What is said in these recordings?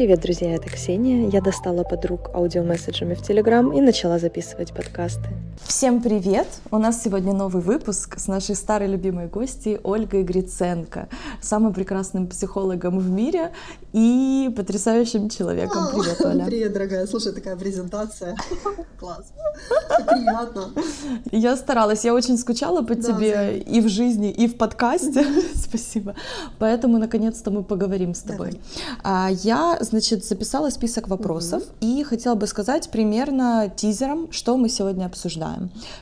Привет, друзья, это Ксения. Я достала подруг аудиомесседжами в Телеграм и начала записывать подкасты. Всем привет! У нас сегодня новый выпуск с нашей старой любимой гостьей Ольгой Гриценко, самым прекрасным психологом в мире и потрясающим человеком. Привет, Оля! Привет, дорогая! Слушай, такая презентация. Класс! Приятно! Я старалась, я очень скучала по тебе и в жизни, и в подкасте. Спасибо. Поэтому, наконец-то, мы поговорим с тобой. Давай. Я, значит, записала список вопросов и хотела бы сказать примерно тизером, что мы сегодня обсуждаем,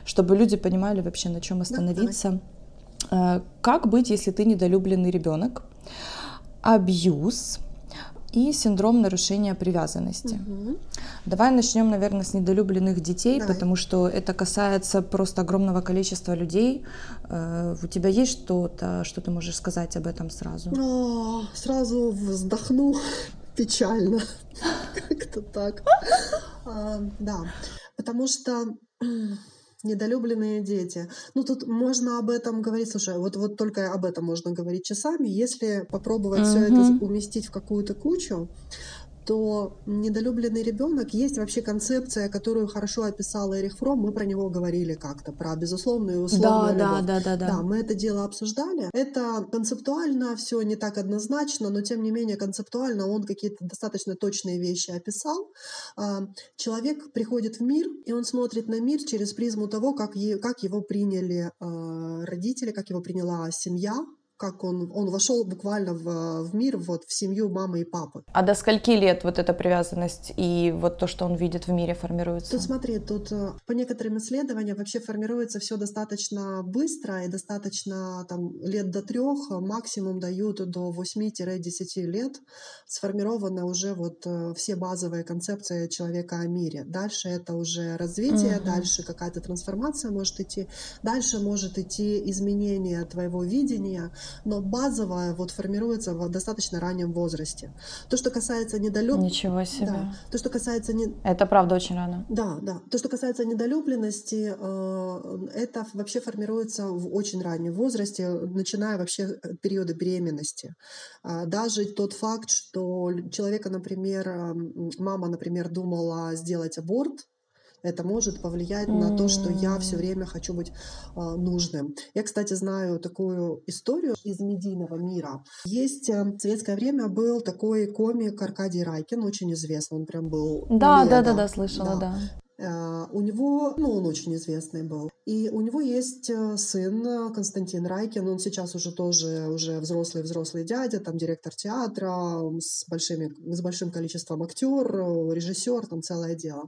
чтобы люди понимали вообще, на чем остановиться. Да, как быть, если ты недолюбленный ребенок? Абьюз и синдром нарушения привязанности. Угу. Давай начнем, наверное, с недолюбленных детей, Давай. потому что это касается просто огромного количества людей. Э, у тебя есть что-то, что ты можешь сказать об этом сразу? О, сразу вздохну печально. Как-то так. А, да, потому что недолюбленные дети. Ну, тут можно об этом говорить, слушай, вот, вот только об этом можно говорить часами. Если попробовать uh-huh. все это уместить в какую-то кучу, что недолюбленный ребенок есть вообще концепция, которую хорошо описал Эрих Фром. Мы про него говорили как-то, про безусловную и условную да, любовь. Да, да, да, да. Да, мы это дело обсуждали. Это концептуально все не так однозначно, но тем не менее концептуально он какие-то достаточно точные вещи описал. А, человек приходит в мир, и он смотрит на мир через призму того, как, как его приняли а, родители, как его приняла семья, как он, он вошел буквально в, в мир, вот в семью мамы и папы. А до скольки лет вот эта привязанность и вот то, что он видит в мире, формируется? Тут смотри, тут э, по некоторым исследованиям вообще формируется все достаточно быстро и достаточно там лет до трех, максимум дают до 8-10 лет сформированы уже вот э, все базовые концепции человека о мире. Дальше это уже развитие, угу. дальше какая-то трансформация может идти, дальше может идти изменение твоего видения, но базовая вот формируется в достаточно раннем возрасте. То, что касается недолюбленности... Ничего себе. Да, то, что касается... Не... Это правда очень рано. Да, да. То, что касается недолюбленности, э, это вообще формируется в очень раннем возрасте, начиная вообще от периода беременности. А даже тот факт, что человека, например, мама, например, думала сделать аборт, это может повлиять mm. на то, что я все время хочу быть э, нужным. Я, кстати, знаю такую историю из медийного мира. Есть э, в советское время был такой комик Аркадий Райкин, очень известный, он прям был. Да, да, да, да, слышала, да. да. Э, у него, ну, он очень известный был. И у него есть э, сын э, Константин Райкин, он сейчас уже тоже уже взрослый взрослый дядя, там директор театра с большими с большим количеством актер, режиссер, там целое дело.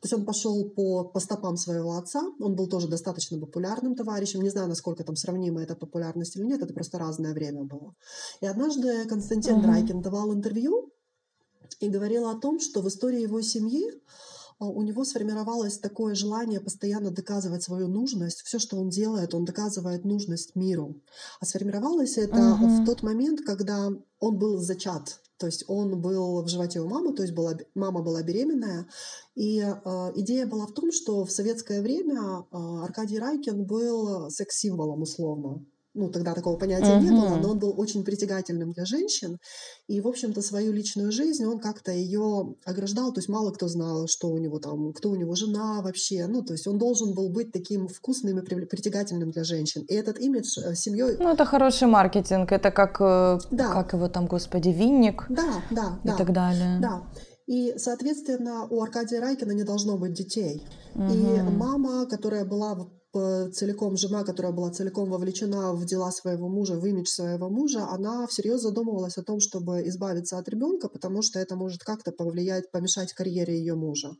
То есть он пошел по по стопам своего отца, он был тоже достаточно популярным товарищем, не знаю, насколько там сравнима эта популярность или нет, это просто разное время было. И однажды Константин uh-huh. Райкин давал интервью и говорил о том, что в истории его семьи у него сформировалось такое желание постоянно доказывать свою нужность. Все, что он делает, он доказывает нужность миру. А сформировалось это uh-huh. в тот момент, когда он был зачат. То есть он был в животе у мамы, то есть была, мама была беременная. И э, идея была в том, что в советское время э, Аркадий Райкин был секс-символом условно ну, тогда такого понятия uh-huh. не было, но он был очень притягательным для женщин. И, в общем-то, свою личную жизнь он как-то ее ограждал, то есть мало кто знал, что у него там, кто у него жена вообще. Ну, то есть он должен был быть таким вкусным и притягательным для женщин. И этот имидж э, семьей... Ну, это хороший маркетинг, это как, э, да. как его там, господи, винник. Да, да, и да. так далее. Да. И, соответственно, у Аркадия Райкина не должно быть детей. Угу. И мама, которая была целиком жена, которая была целиком вовлечена в дела своего мужа, в имидж своего мужа, она всерьез задумывалась о том, чтобы избавиться от ребенка, потому что это может как-то повлиять, помешать карьере ее мужа.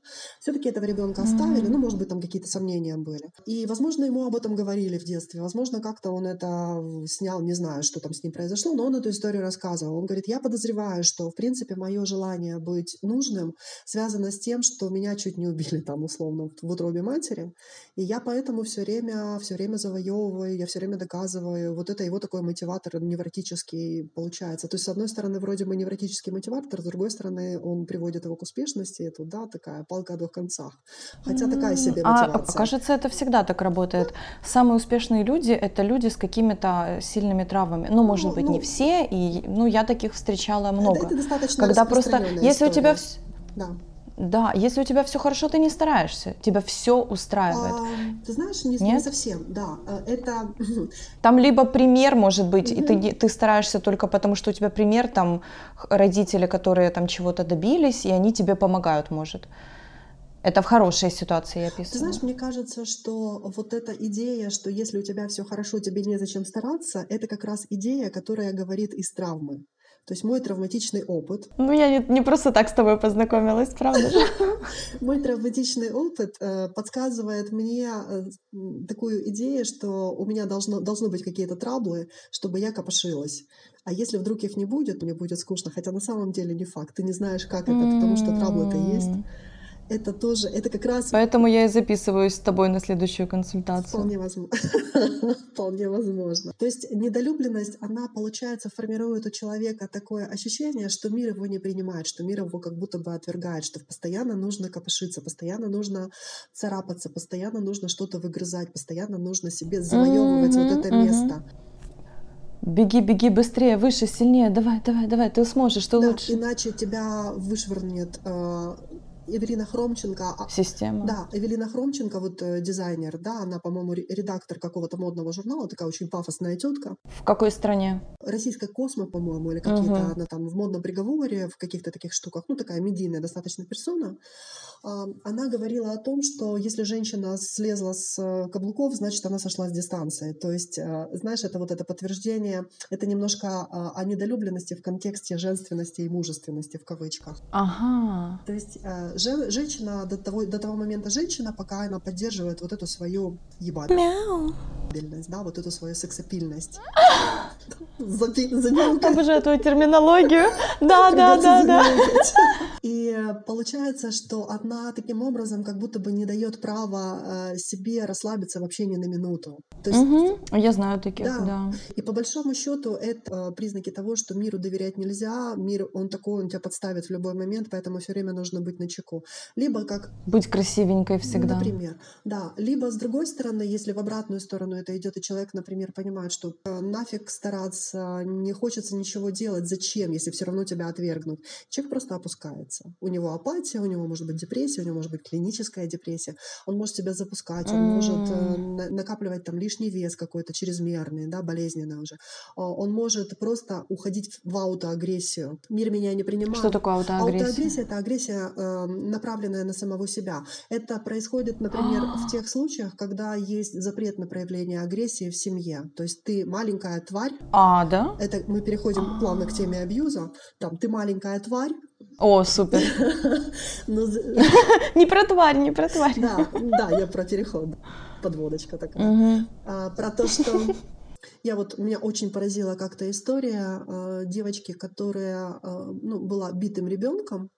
Все-таки этого ребенка оставили, ну, может быть, там какие-то сомнения были. И, возможно, ему об этом говорили в детстве, возможно, как-то он это снял, не знаю, что там с ним произошло, но он эту историю рассказывал. Он говорит, я подозреваю, что, в принципе, мое желание быть нужным связано с тем, что меня чуть не убили там, условно, в утробе матери, и я поэтому все все время, все время завоевываю, я все время доказываю. Вот это его такой мотиватор невротический получается. То есть, с одной стороны, вроде бы невротический мотиватор, с другой стороны, он приводит его к успешности. Это, да, такая палка о двух концах. Хотя такая себе А мотивация. кажется, это всегда так работает. Самые успешные люди это люди с какими-то сильными травмами. Ну, может Ну, быть, не ну. все, и ну я таких встречала много. Это, это достаточно Когда просто, если у тебя, история. Да. Да, если у тебя все хорошо, ты не стараешься, тебя все устраивает. А, ты знаешь, не, не совсем, да. Э, Это Там либо пример может быть, и ты, ты стараешься только потому, что у тебя пример, там родители, которые там чего-то добились, и они тебе помогают, может. Это в хорошей ситуации я Ты описываю. знаешь, мне кажется, что вот эта идея, что если у тебя все хорошо, тебе незачем стараться, это как раз идея, которая говорит из травмы. То есть мой травматичный опыт, Ну, я не, не просто так с тобой познакомилась, правда же? мой травматичный опыт э, подсказывает мне э, такую идею, что у меня должно, должны быть какие-то траблы, чтобы я копошилась. А если вдруг их не будет, мне будет скучно. Хотя на самом деле не факт. Ты не знаешь, как это, потому что траблы-то есть. Это тоже, это как раз Поэтому я и записываюсь с тобой на следующую консультацию. Вполне возможно. Вполне возможно. То есть недолюбленность, она, получается, формирует у человека такое ощущение, что мир его не принимает, что мир его как будто бы отвергает, что постоянно нужно копошиться, постоянно нужно царапаться, постоянно нужно что-то выгрызать, постоянно нужно себе завоевывать вот это место. Беги, беги быстрее, выше, сильнее, давай, давай, давай, ты сможешь, ты Да, лучше. иначе тебя вышвырнет э, Эвелина Хромченко, а- Система. Да, Эвелина Хромченко, вот э, дизайнер, да, она, по-моему, ре- редактор какого-то модного журнала, такая очень пафосная тетка. В какой стране? Российская Космо, по-моему, или какие-то, Мгм. она там в модном приговоре, в каких-то таких штуках, ну, такая медийная достаточно персона. Она говорила о том, что если женщина слезла с э, каблуков, значит, она сошла с дистанции. То есть, э, знаешь, это вот это подтверждение, это немножко а, о недолюбленности в контексте женственности и мужественности, в кавычках. Ага. То есть э, же- женщина до того, до того момента женщина, пока она поддерживает вот эту свою ебательность, Мяу. да, вот эту свою сексапильность. Обожаю твою терминологию. Да, да, да, да. И получается, что она таким образом как будто бы не дает права э, себе расслабиться вообще ни на минуту. То есть Мгм. Я знаю таких, Да. да. И по большому счету это э, признаки того, что миру доверять нельзя, мир, он такой, он тебя подставит в любой момент, поэтому все время нужно быть на чеку. Либо как, Быть красивенькой всегда. например, да, либо с другой стороны, если в обратную сторону это идет, и человек, например, понимает, что э, нафиг стараться, не хочется ничего делать, зачем, если все равно тебя отвергнут, человек просто опускается. У него апатия, у него может быть депрессия, у него может быть клиническая депрессия, он может себя запускать, он может э, накапливать там лишний вес какой-то чрезмерный, да, болезненный уже. А, Он может просто уходить в аутоагрессию. Мир меня не принимает. Что такое аутоагрессия? Аутоагрессия это агрессия, э, направленная на самого себя. Это происходит, например, А. в тех случаях, когда есть запрет на проявление агрессии в семье. То есть ты маленькая тварь, А, да? это мы переходим плавно к теме абьюза. Там ты маленькая тварь, О, супер. з- Не про тварь, не про тварь. да, да, я про переход, подводочка такая. А, про то, что я вот меня очень поразила как-то история э, девочки, которая э, ну, была битым ребенком.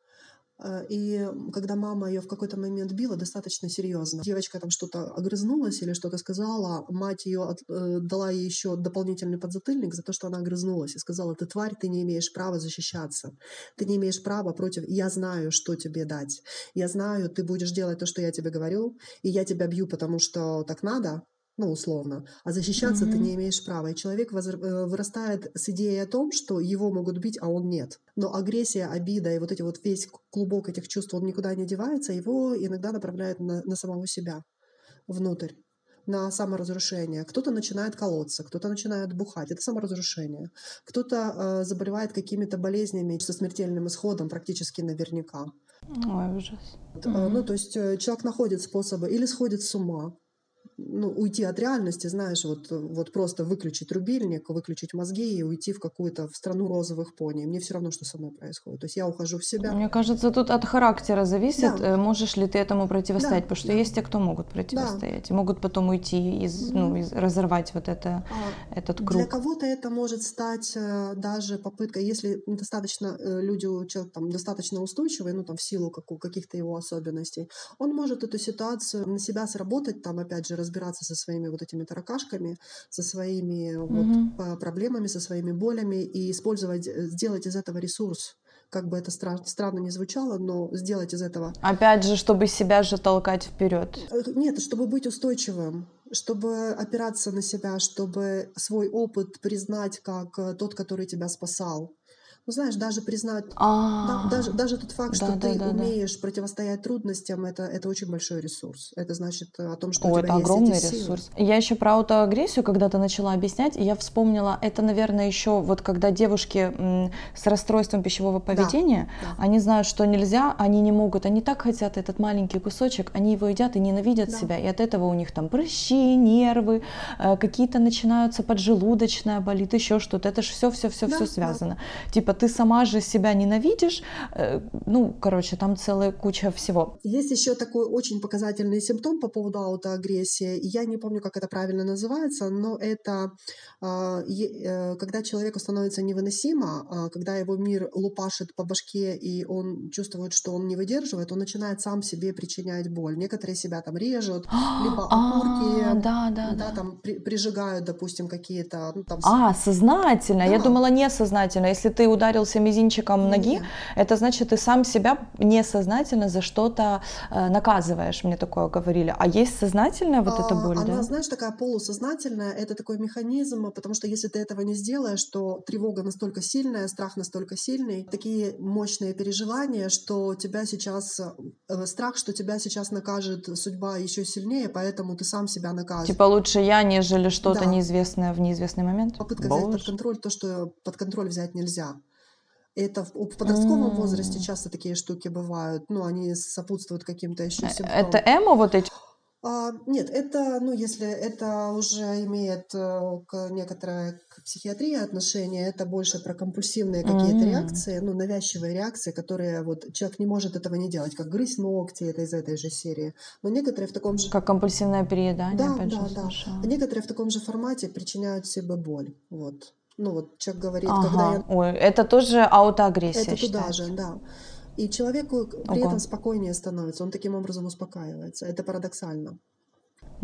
Э, И когда мама ее в какой-то момент била, достаточно серьезно. Девочка там что-то огрызнулась или что-то сказала, мать ее э, дала ей еще дополнительный подзатыльник за то, что она огрызнулась и сказала: "Ты тварь, ты не имеешь права защищаться, ты не имеешь права против. Я знаю, что тебе дать. Я знаю, ты будешь делать то, что я тебе говорю, и я тебя бью, потому что так надо, ну, условно, а защищаться ты Мгм. не имеешь права. И человек э, вырастает с идеей о том, что его могут бить, а он нет. Но агрессия, обида и вот эти вот весь клубок этих чувств, он никуда не девается, его иногда направляет на, на самого себя, внутрь на саморазрушение. Кто-то начинает колоться, кто-то начинает бухать. Это саморазрушение. Кто-то э, заболевает какими-то болезнями со смертельным исходом практически наверняка. Ой, ужас. Э, Ну, то есть э, человек находит способы или сходит с ума, ну, уйти от реальности, знаешь, вот, вот просто выключить рубильник, выключить мозги и уйти в какую-то в страну розовых пони. Мне все равно, что со мной происходит. То есть я ухожу в себя. Мне кажется, тут от характера зависит, Да. э, можешь ли ты этому противостоять, Да, потому что да. есть те, кто могут противостоять, и могут потом уйти, из, ну, из- разорвать вот это, А, этот Для круг. кого-то это может стать э, даже попыткой, если достаточно э, люди, человек там достаточно устойчивый, ну там в силу каких-то его особенностей, он может эту ситуацию на себя сработать, там опять же разбить разбираться со своими вот этими таракашками, со своими вот Мгм. по- проблемами, со своими болями и использовать, э, сделать из этого ресурс. Как бы это стра- странно не звучало, но сделать из этого Опять же, чтобы себя же толкать вперед. Э, Нет, чтобы быть устойчивым, чтобы опираться на себя, чтобы свой опыт признать как э, тот, который тебя спасал. Ну, знаешь, даже признать, да, А, даже, даже тот факт, что да, да, ты да, да. умеешь противостоять трудностям, это, это очень большой ресурс. Это значит э, о том, что О, у это тебя огромный есть эти силы. ресурс. Я еще про аутоагрессию когда-то начала объяснять, я вспомнила, это, наверное, еще вот когда девушки с расстройством пищевого поведения, да. они знают, что нельзя, они не могут, они так хотят этот маленький кусочек, они его едят и ненавидят Да. себя, и от этого у них там прыщи, нервы, э, какие-то начинаются поджелудочная болит, еще что-то. Это же все, все, все, Да, все да. связано. Типа ты сама же себя ненавидишь, э, ну, короче, там целая куча всего. Есть еще такой очень показательный симптом по поводу аутоагрессии. Я не помню, как это правильно называется, но это а, э, когда человеку становится невыносимо, а, когда его мир лупашит по башке, и он чувствует, что он не выдерживает, он начинает сам себе причинять боль. Некоторые себя там режут, либо окурки, А, да, да, да, да. там при- прижигают, допустим, какие-то, ну, там, А, сознательно. Я думала несознательно. Если ты ударился мизинчиком ноги, Не. это значит, ты сам себя несознательно за что-то э, наказываешь. Мне такое говорили. А есть сознательная вот эта А, боль, Она, да? знаешь, такая полусознательная, это такой механизм, потому что если ты этого не сделаешь, то тревога настолько сильная, страх настолько сильный, такие мощные переживания, что тебя сейчас, э, страх, что тебя сейчас накажет судьба еще сильнее, поэтому ты сам себя наказываешь. Типа лучше я, нежели что-то Да. неизвестное в неизвестный момент. Попытка взять под контроль то, что под контроль взять нельзя. Это в, в подростковом М. возрасте часто такие штуки бывают, ну, они сопутствуют каким-то еще Э, симптомам. Это эмо вот эти? А, нет, это, ну, если это уже имеет э, к некоторой к психиатрии отношение, это больше про компульсивные какие-то М. реакции, ну, навязчивые реакции, которые вот человек не может этого не делать, как грызть ногти, это из этой же серии. Но некоторые в таком же... Как компульсивное переедание, Да, опять да, же, да. слышала. Некоторые в таком же формате причиняют себе боль. Вот. Ну, вот человек говорит, когда Ага. я Ой, это тоже аутоагрессия это туда считается. же, да. И человеку при Ого. этом спокойнее становится, он таким образом успокаивается. Это парадоксально.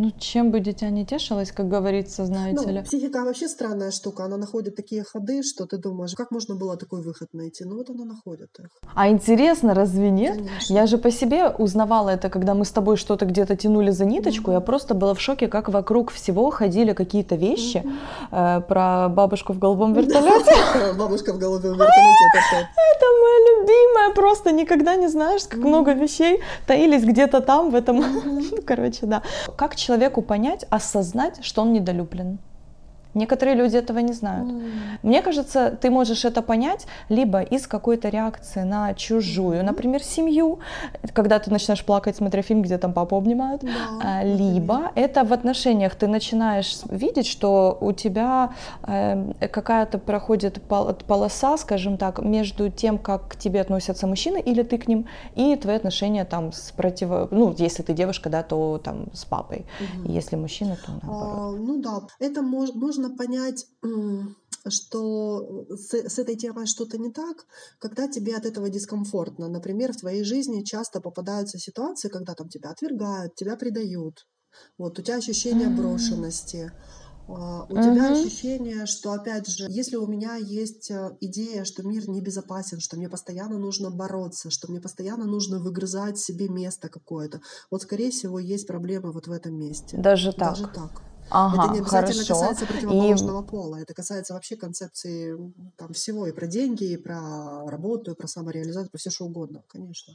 Ну, чем бы дитя не тешилось, как говорится, знаете Ну, ли. психика вообще странная штука. Она находит такие ходы, что ты думаешь, как можно было такой выход найти? Ну вот она находит их. А интересно, разве нет? Конечно. Я же по себе узнавала это, когда мы с тобой что-то где-то тянули за ниточку. Я просто была в шоке, как вокруг всего ходили какие-то вещи э, про бабушку в голубом вертолете. Бабушка в голубом вертолете. это моя любимая. Просто никогда не знаешь, как много вещей таились где-то там, в этом. Ну, короче, да. Как человеку понять, осознать, что он недолюблен? Некоторые люди этого не знают. Мне кажется, ты можешь это понять либо из какой-то реакции на чужую, например, семью, когда ты начинаешь плакать, смотря фильм, где там папу обнимают, Да, А, либо это в отношениях ты начинаешь видеть, что у тебя э, какая-то проходит пол- полоса, скажем так, между тем, как к тебе относятся мужчины или ты к ним, и твои отношения там с противо... Ну, если ты девушка, да, то там с папой. Мгм. Если мужчина, то наоборот. А, ну да, это мож- можно понять, что с, с этой темой что-то не так, когда тебе от этого дискомфортно. Например, в твоей жизни часто попадаются ситуации, когда там тебя отвергают, тебя предают. Вот у тебя ощущение брошенности. А, У тебя Мгм. ощущение, что, опять же, если у меня есть э, идея, что мир небезопасен, что мне постоянно нужно бороться, что мне постоянно нужно выгрызать себе место какое-то, вот, скорее всего, есть проблемы вот в этом месте. Даже так. Даже так. Ага, это не обязательно хорошо. касается И противоположного пола, это касается вообще концепции там, всего, и про деньги, и про работу, и про самореализацию, про все что угодно, конечно.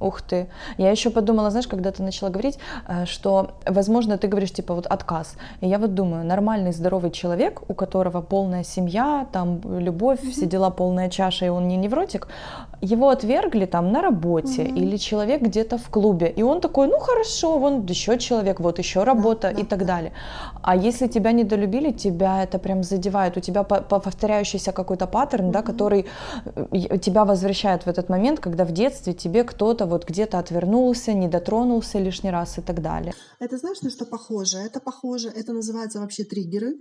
Ух ты. Я еще подумала, знаешь, когда ты начала говорить, э, что, возможно, ты говоришь, типа, вот отказ. И я вот думаю, нормальный, здоровый человек, у которого полная семья, там, любовь, все дела, полная чаша, и он не невротик, его отвергли там на работе, Мгм. или человек где-то в клубе, и он такой, ну хорошо, вон еще человек, вот еще работа да, и так да. далее. А если тебя недолюбили, тебя это прям задевает, у тебя по- по- повторяющийся какой-то паттерн, да, Мгм. который э, тебя возвращает в этот момент, когда в детстве тебе кто-то вот где-то отвернулся, не дотронулся лишний раз и так далее. Это знаешь, на что похоже? Это похоже, это называется вообще триггеры,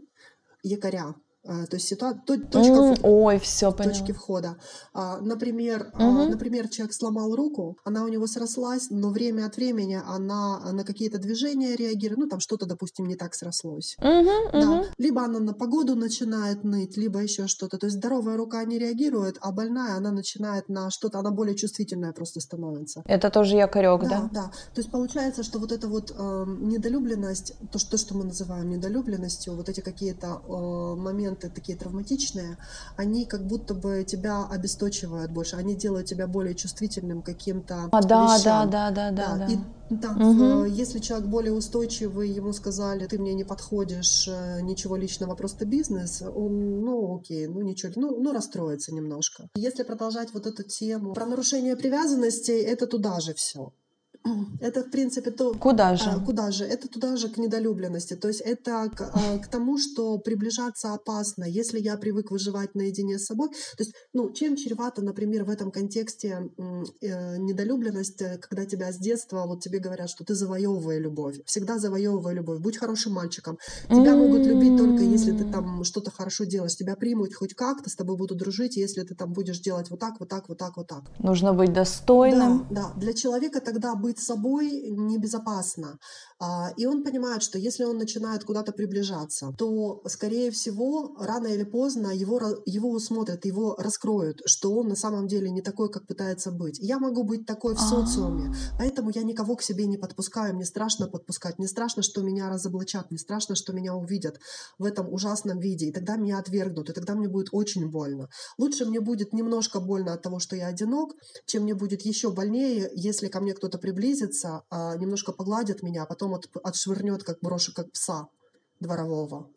якоря. А, то есть ситуация, точка, М, Ой, все точки входа. А, Например, Мгм. например, человек сломал руку, она у него срослась, но время от времени она на какие-то движения реагирует, ну там что-то, допустим, не так срослось. Мгм, Да, мгм. либо она на погоду начинает ныть, либо еще что-то. То есть здоровая рука не реагирует, а больная она начинает на что-то, она более чувствительная просто становится. Это тоже якорек, Да, да? да. То есть получается, что вот эта вот эм, недолюбленность, то, что, то, что мы называем недолюбленностью, вот эти какие-то э, моменты такие травматичные, они как будто бы тебя обесточивают больше, они делают тебя более чувствительным каким-то А, да, да, вещам. да, да, да, да. И да, Мгм. в- если человек более устойчивый, ему сказали, ты мне не подходишь, э, ничего личного, просто бизнес, он, ну, окей, ну, ничего, ну, ну, расстроится немножко. Если продолжать вот эту тему про нарушение привязанностей, это туда же все. Это, в принципе, то, Куда же? а, Куда же? Это туда же к недолюбленности. То есть это к, а, к тому, что приближаться опасно, если я привык выживать наедине с собой. То есть, ну, чем чревато, например, в этом контексте э, недолюбленность, э, когда тебя с детства, вот тебе говорят, что ты завоевывай любовь. Всегда завоевывай любовь. Будь хорошим мальчиком. Тебя могут любить только если ты там что-то хорошо делаешь. Тебя примут хоть как-то, с тобой будут дружить, если ты там будешь делать вот так, вот так, вот так, вот так. Нужно быть достойным. Да, да. Для человека тогда быть собой небезопасно. А, И он понимает, что если он начинает куда-то приближаться, то, скорее всего, рано или поздно его, его усмотрят, его раскроют, что он на самом деле не такой, как пытается быть. Я могу быть такой в социуме, поэтому я никого к себе не подпускаю. Мне страшно подпускать, мне страшно, что меня разоблачат, мне страшно, что меня увидят в этом ужасном виде, и тогда меня отвергнут, и тогда мне будет очень больно. Лучше мне будет немножко больно от того, что я одинок, чем мне будет еще больнее, если ко мне кто-то приблизится, а, немножко погладит меня, а потом от- отшвырнет, как брошу, как пса дворового.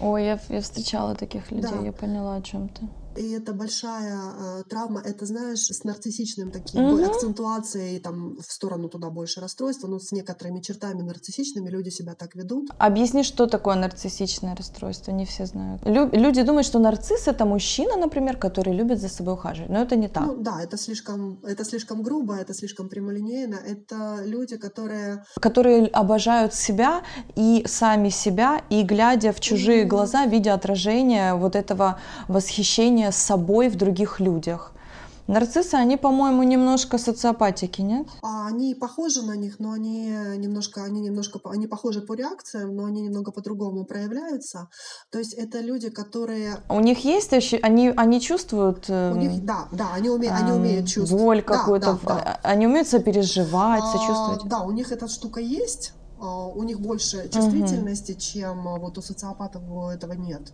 Ой, я, я встречала таких людей, Да. я поняла, о чем ты. И это большая э, травма, это, знаешь, с нарциссичным таким Мгм. акцентуацией там в сторону туда больше расстройства, но с некоторыми чертами нарциссичными люди себя так ведут. Объясни, что такое нарциссичное расстройство, не все знают. Лю- люди думают, что нарцисс это мужчина, например, который любит за собой ухаживать, но это не так. Ну да, это слишком, это слишком грубо, это слишком прямолинейно. Это люди, которые которые обожают себя и сами себя, и глядя в чужие Мгм. глаза, видя отражение вот этого восхищения собой в других людях. Нарциссы, они, по-моему, немножко социопатики, нет? а, они похожи на них, но они немножко, они немножко, они похожи по реакциям, но они немного по-другому проявляются. То есть это люди, которые У них есть, они, они чувствуют у эм, них, да, да, они умеют, они эм, умеют чувствовать. боль Да, какую-то, да, да. а- они умеют сопереживать, А, сочувствовать. Да, у них эта штука есть. а, У них больше чувствительности, чем а, вот у социопатов этого нет.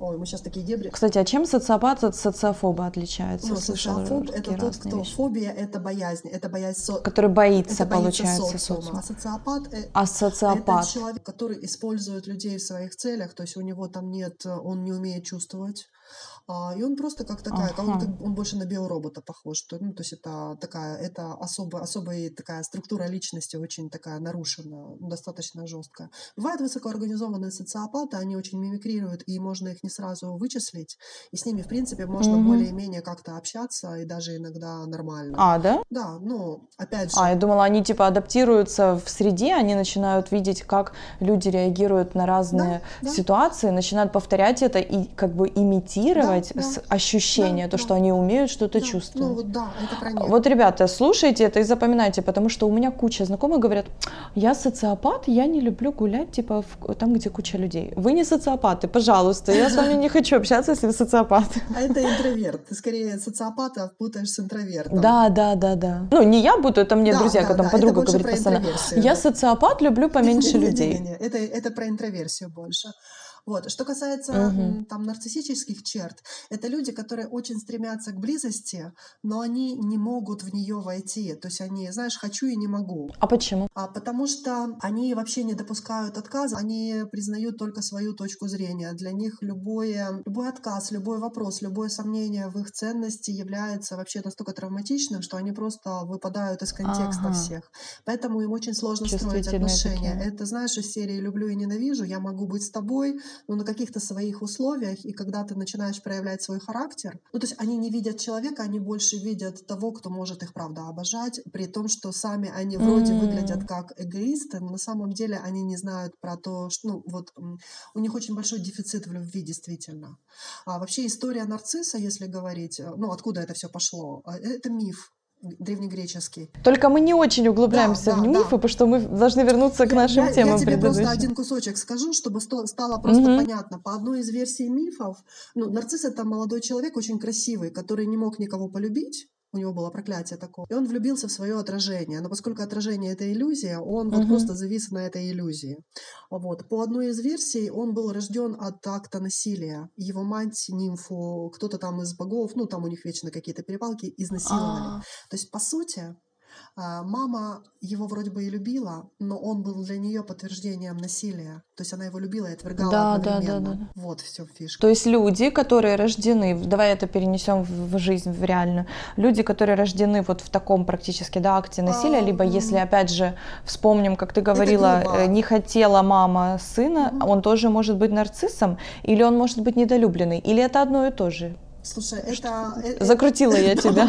Ой, мы сейчас такие дебри. Кстати, а чем социопат от социофоба отличается? Ну, социофоб это тот, кто вещи. фобия это боязнь, это боязнь со... Который боится, это боится получается, социума. социума. А социопат э, А это социопат? человек, который использует людей в своих целях, то есть у него там нет, он не умеет чувствовать. А, и он просто как такая, как он, Ага. как- он больше на биоробота похож. То, ну, то есть это такая, это особая, особая такая структура личности, очень такая нарушена, достаточно жесткая. Бывают высокоорганизованные социопаты, они очень мимикрируют, и можно их не сразу вычислить. И с ними, в принципе, можно Мгм. более-менее как-то общаться, и даже иногда нормально. А, да? Да, ну, опять же, А, я думала, они типа адаптируются в среде, они начинают видеть, как люди реагируют на разные Да, да. ситуации, начинают повторять это и как бы имитировать Да, да. ощущение, Да, то, да. что они умеют что-то да, чувствовать. Ну, вот да, это про них. Вот, ребята, слушайте это и запоминайте, потому что у меня куча знакомых говорят, я социопат, я не люблю гулять, типа, в- там, где куча людей. Вы не социопаты, пожалуйста, я с вами не хочу общаться, если вы социопат. А это интроверт. Ты скорее социопата путаешь с интровертом. Да, да, да, да. Ну, не я буду, это мне Да, друзья, да, когда да, подруга говорит постоянно, я социопат, люблю поменьше людей. Это про интроверсию больше. Вот. Что касается м, там нарциссических черт, это люди, которые очень стремятся к близости, но они не могут в нее войти. То есть они, знаешь, хочу и не могу. А почему? А потому что они вообще не допускают отказа, они признают только свою точку зрения. Для них любое, любой отказ, любой вопрос, любое сомнение в их ценности является вообще настолько травматичным, что они просто выпадают из контекста Ага. всех. Поэтому им очень сложно строить отношения. такие. Это, знаешь, из серии «люблю и ненавижу», я могу быть с тобой, но на каких-то своих условиях, и когда ты начинаешь проявлять свой характер, ну, то есть они не видят человека, они больше видят того, кто может их, правда, обожать, при том, что сами они вроде mm. выглядят как эгоисты, но на самом деле они не знают про то, что, ну, вот у них очень большой дефицит в любви, действительно. А вообще история нарцисса, если говорить, э, ну, откуда это все пошло, э, это миф древнегреческий. Только мы не очень углубляемся да, в да, мифы, да. потому что мы должны вернуться к нашим я, темам. Я тебе просто один кусочек скажу, чтобы стало просто угу. понятно. По одной из версий мифов, ну, нарцисс это молодой человек, очень красивый, который не мог никого полюбить, у него было проклятие такое. И он влюбился в свое отражение. Но поскольку отражение это иллюзия, он вот просто завис на этой иллюзии. Вот. По одной из версий, он был рожден от акта насилия. Его мать, нимфу, кто-то там из богов, ну там у них вечно какие-то перепалки, изнасиловали. А-а-а. То есть, по сути, мама его вроде бы и любила, но он был для нее подтверждением насилия. То есть она его любила и отвергала да, одновременно. Да, да, да. Вот все фишка. То есть люди, которые рождены, давай это перенесем в жизнь, в реальную, люди, которые рождены вот в таком практически да, акте насилия, а, либо если опять же вспомним, как ты говорила, э, не хотела мама сына, mm он тоже может быть нарциссом, или он может быть недолюбленный, или это одно и то же? Слушай, это... это Закрутила я тебя.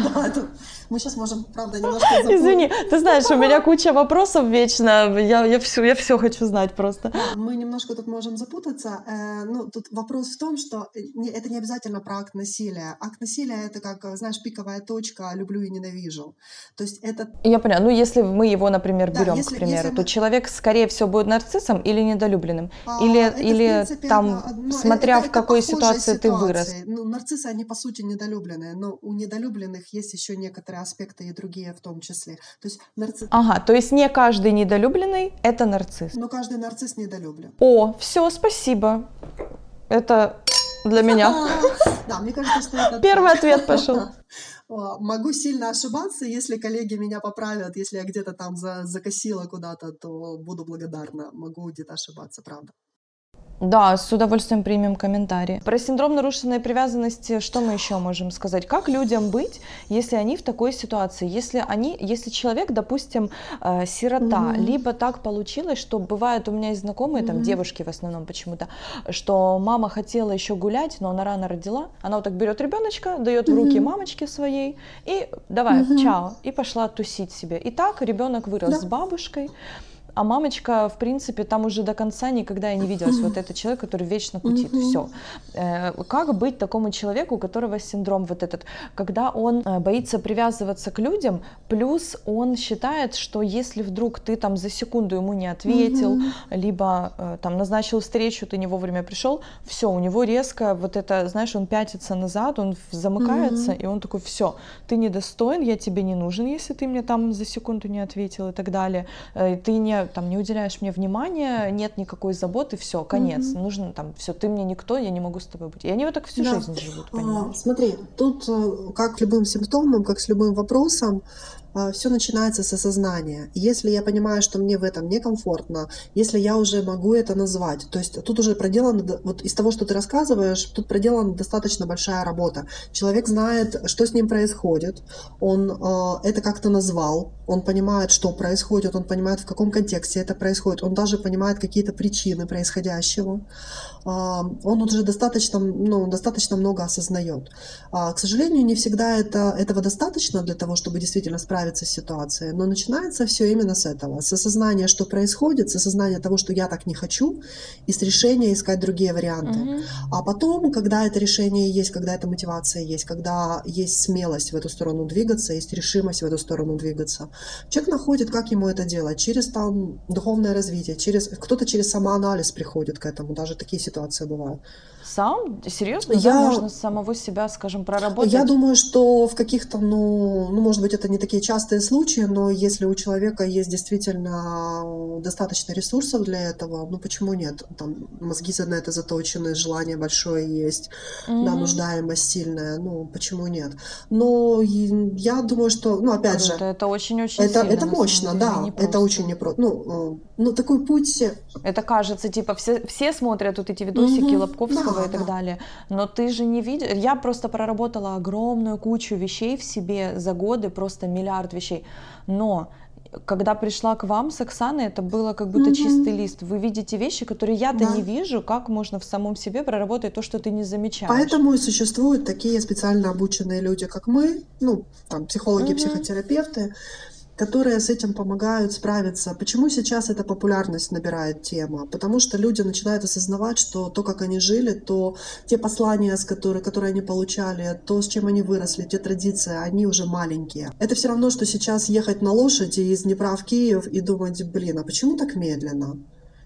Мы сейчас можем, правда, немножко Извини, ты знаешь, у меня куча вопросов вечно, я, я, все, я все хочу знать просто. Мы немножко тут можем запутаться. Э, ну, тут вопрос в том, что это не обязательно про акт насилия. Акт насилия — это как, знаешь, пиковая точка «люблю и ненавижу». То есть это... Я поняла. Ну, если мы его, например, берем, да, если, к примеру, то мы... человек, скорее всего, будет нарциссом или недолюбленным? А, или это, или принципе, там, ну, смотря это, в какой ситуации ситуации ты вырос? Ну, нарциссы, они, по сути, недолюбленные, но у недолюбленных есть еще некоторые некоторые аспекты и другие в том числе. То есть нарцисс... Ага, то есть не каждый недолюбленный — это нарцисс. Но каждый нарцисс недолюблен. О, все, спасибо. Это для меня. Да, мне кажется, что это... Первый ответ пошел. Могу сильно ошибаться, если коллеги меня поправят, если я где-то там закосила куда-то, то буду благодарна. Могу где-то ошибаться, правда. Да, с удовольствием примем комментарии. Про синдром нарушенной привязанности что мы еще можем сказать? Как людям быть, если они в такой ситуации? Если они, если человек, допустим, э, сирота, mm либо так получилось, что бывает у меня есть знакомые, mm там девушки в основном почему-то, что мама хотела еще гулять, но она рано родила, она вот так берет ребеночка, дает в руки мамочке своей и давай, mm чао, и пошла тусить себе. И так ребенок вырос да. с бабушкой а мамочка, в принципе, там уже до конца никогда и не виделась. Вот это человек, который вечно кутит. Все. Э, как быть такому человеку, у которого синдром вот этот, когда он э, боится привязываться к людям, плюс он считает, что если вдруг ты там за секунду ему не ответил, либо э, там назначил встречу, ты не вовремя пришел, все, у него резко вот это, знаешь, он пятится назад, он замыкается, и он такой, все, ты недостоин, я тебе не нужен, если ты мне там за секунду не ответил и так далее. Ты не там не уделяешь мне внимания, нет никакой заботы, все, конец. Mm-hmm. Нужно там, все, ты мне никто, я не могу с тобой быть. И они вот так всю да. жизнь живут, а, понимаешь? А, смотри, тут э, как с любым симптомом, как с любым вопросом, все начинается с осознания. Если я понимаю, что мне в этом некомфортно, если я уже могу это назвать, то есть тут уже проделана, вот из того, что ты рассказываешь, тут проделана достаточно большая работа. Человек знает, что с ним происходит, он э, это как-то назвал, он понимает, что происходит, он понимает, в каком контексте это происходит, он даже понимает какие-то причины происходящего. Э, он уже достаточно, ну, достаточно много осознает. Э, к сожалению, не всегда это, этого достаточно для того, чтобы действительно справиться справиться с ситуацией. Но начинается все именно с этого, с осознания, что происходит, с осознания того, что я так не хочу, и с решения искать другие варианты. Угу. А потом, когда это решение есть, когда эта мотивация есть, когда есть смелость в эту сторону двигаться, есть решимость в эту сторону двигаться, человек находит, как ему это делать, через там духовное развитие, через кто-то через самоанализ приходит к этому, даже такие ситуации бывают. Сам? Серьезно? Я... Да, можно самого себя, скажем, проработать? Я думаю, что в каких-то, ну, ну, может быть, это не такие частые случаи, но если у человека есть действительно достаточно ресурсов для этого, ну, почему нет? Там мозги на это заточены, желание большое есть, mm-hmm. да, нуждаемость сильная, ну, почему нет? Но я думаю, что, ну, опять Круто, же... Это очень-очень это, сильно, Это мощно, деле, да, это очень непросто. Ну, э, ну, такой путь... Это кажется, типа, все, все смотрят вот эти видосики mm-hmm. Лобковского, да, и так да. далее. Но ты же не видишь... Я просто проработала огромную кучу вещей в себе за годы, просто миллиард вещей. Но когда пришла к вам с Оксаной, это было как будто Мгм. чистый лист. Вы видите вещи, которые я-то Да. не вижу, как можно в самом себе проработать то, что ты не замечаешь. Поэтому и существуют такие специально обученные люди, как мы, ну, там, психологи, Мгм. психотерапевты, которые с этим помогают справиться. Почему сейчас эта популярность набирает тема? Потому что люди начинают осознавать, что то, как они жили, то те послания, с которые, которые они получали, то, с чем они выросли, те традиции, они уже маленькие. Это все равно, что сейчас ехать на лошади из Днепра в Киев и думать, блин, а почему так медленно?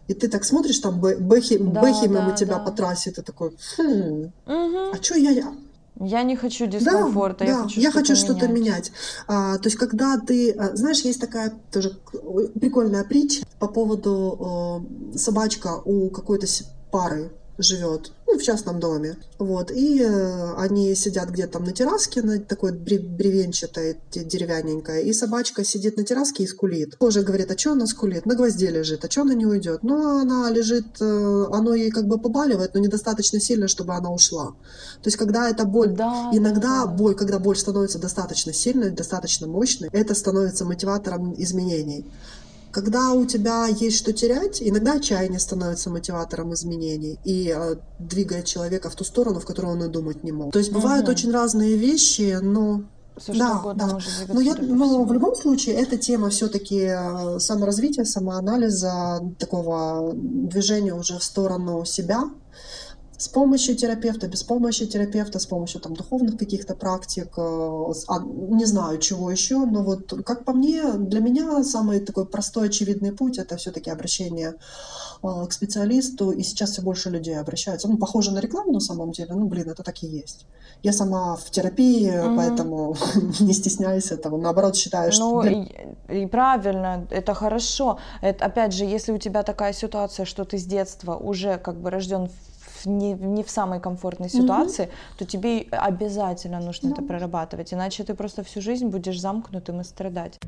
И ты так смотришь, там бэ- бэхи, Да, бэхи мимо да, тебя да. по трассе, ты такой, хм, Мгм. а что я... Я не хочу Да, дискомфорта, я да, хочу я что-то хочу что-то менять. менять. А, то есть, когда ты, а, знаешь, есть такая тоже прикольная притча по поводу э, собачка у какой-то пары живет, ну, в частном доме, вот, и э, они сидят где-то там на терраске, на такой бре- бревенчатой, де- деревянненькой, и собачка сидит на терраске и скулит. Тоже говорит, а что она скулит? На гвозде лежит, а что она не уйдет? Ну, она лежит, э, оно ей как бы побаливает, но недостаточно сильно, чтобы она ушла. То есть, когда эта боль Да, Иногда да, да. боль, когда боль становится достаточно сильной, достаточно мощной, это становится мотиватором изменений. Когда у тебя есть что терять, иногда отчаяние становится мотиватором изменений и э, двигает человека в ту сторону, в которую он и думать не мог. То есть бывают Мгм. очень разные вещи, но Все Да, что угодно да. может двигаться но, я, но в любом случае эта тема все-таки саморазвития, самоанализа, такого движения уже в сторону себя, с помощью терапевта, без помощи терапевта, с помощью там духовных каких-то практик, э, а, не знаю чего еще, но вот как по мне, для меня самый такой простой очевидный путь это все-таки обращение э, к специалисту, и сейчас все больше людей обращаются. Ну, похоже на рекламу на самом деле, ну, блин, это так и есть. Я сама в терапии, Мгм. поэтому не стесняюсь этого. Наоборот, считаю, что Ну и, и правильно, это хорошо. Это, опять же, если у тебя такая ситуация, что ты с детства уже как бы рожден в не, не в самой комфортной ситуации, то тебе обязательно нужно это Ну. прорабатывать, иначе ты просто всю жизнь будешь замкнутым и страдать.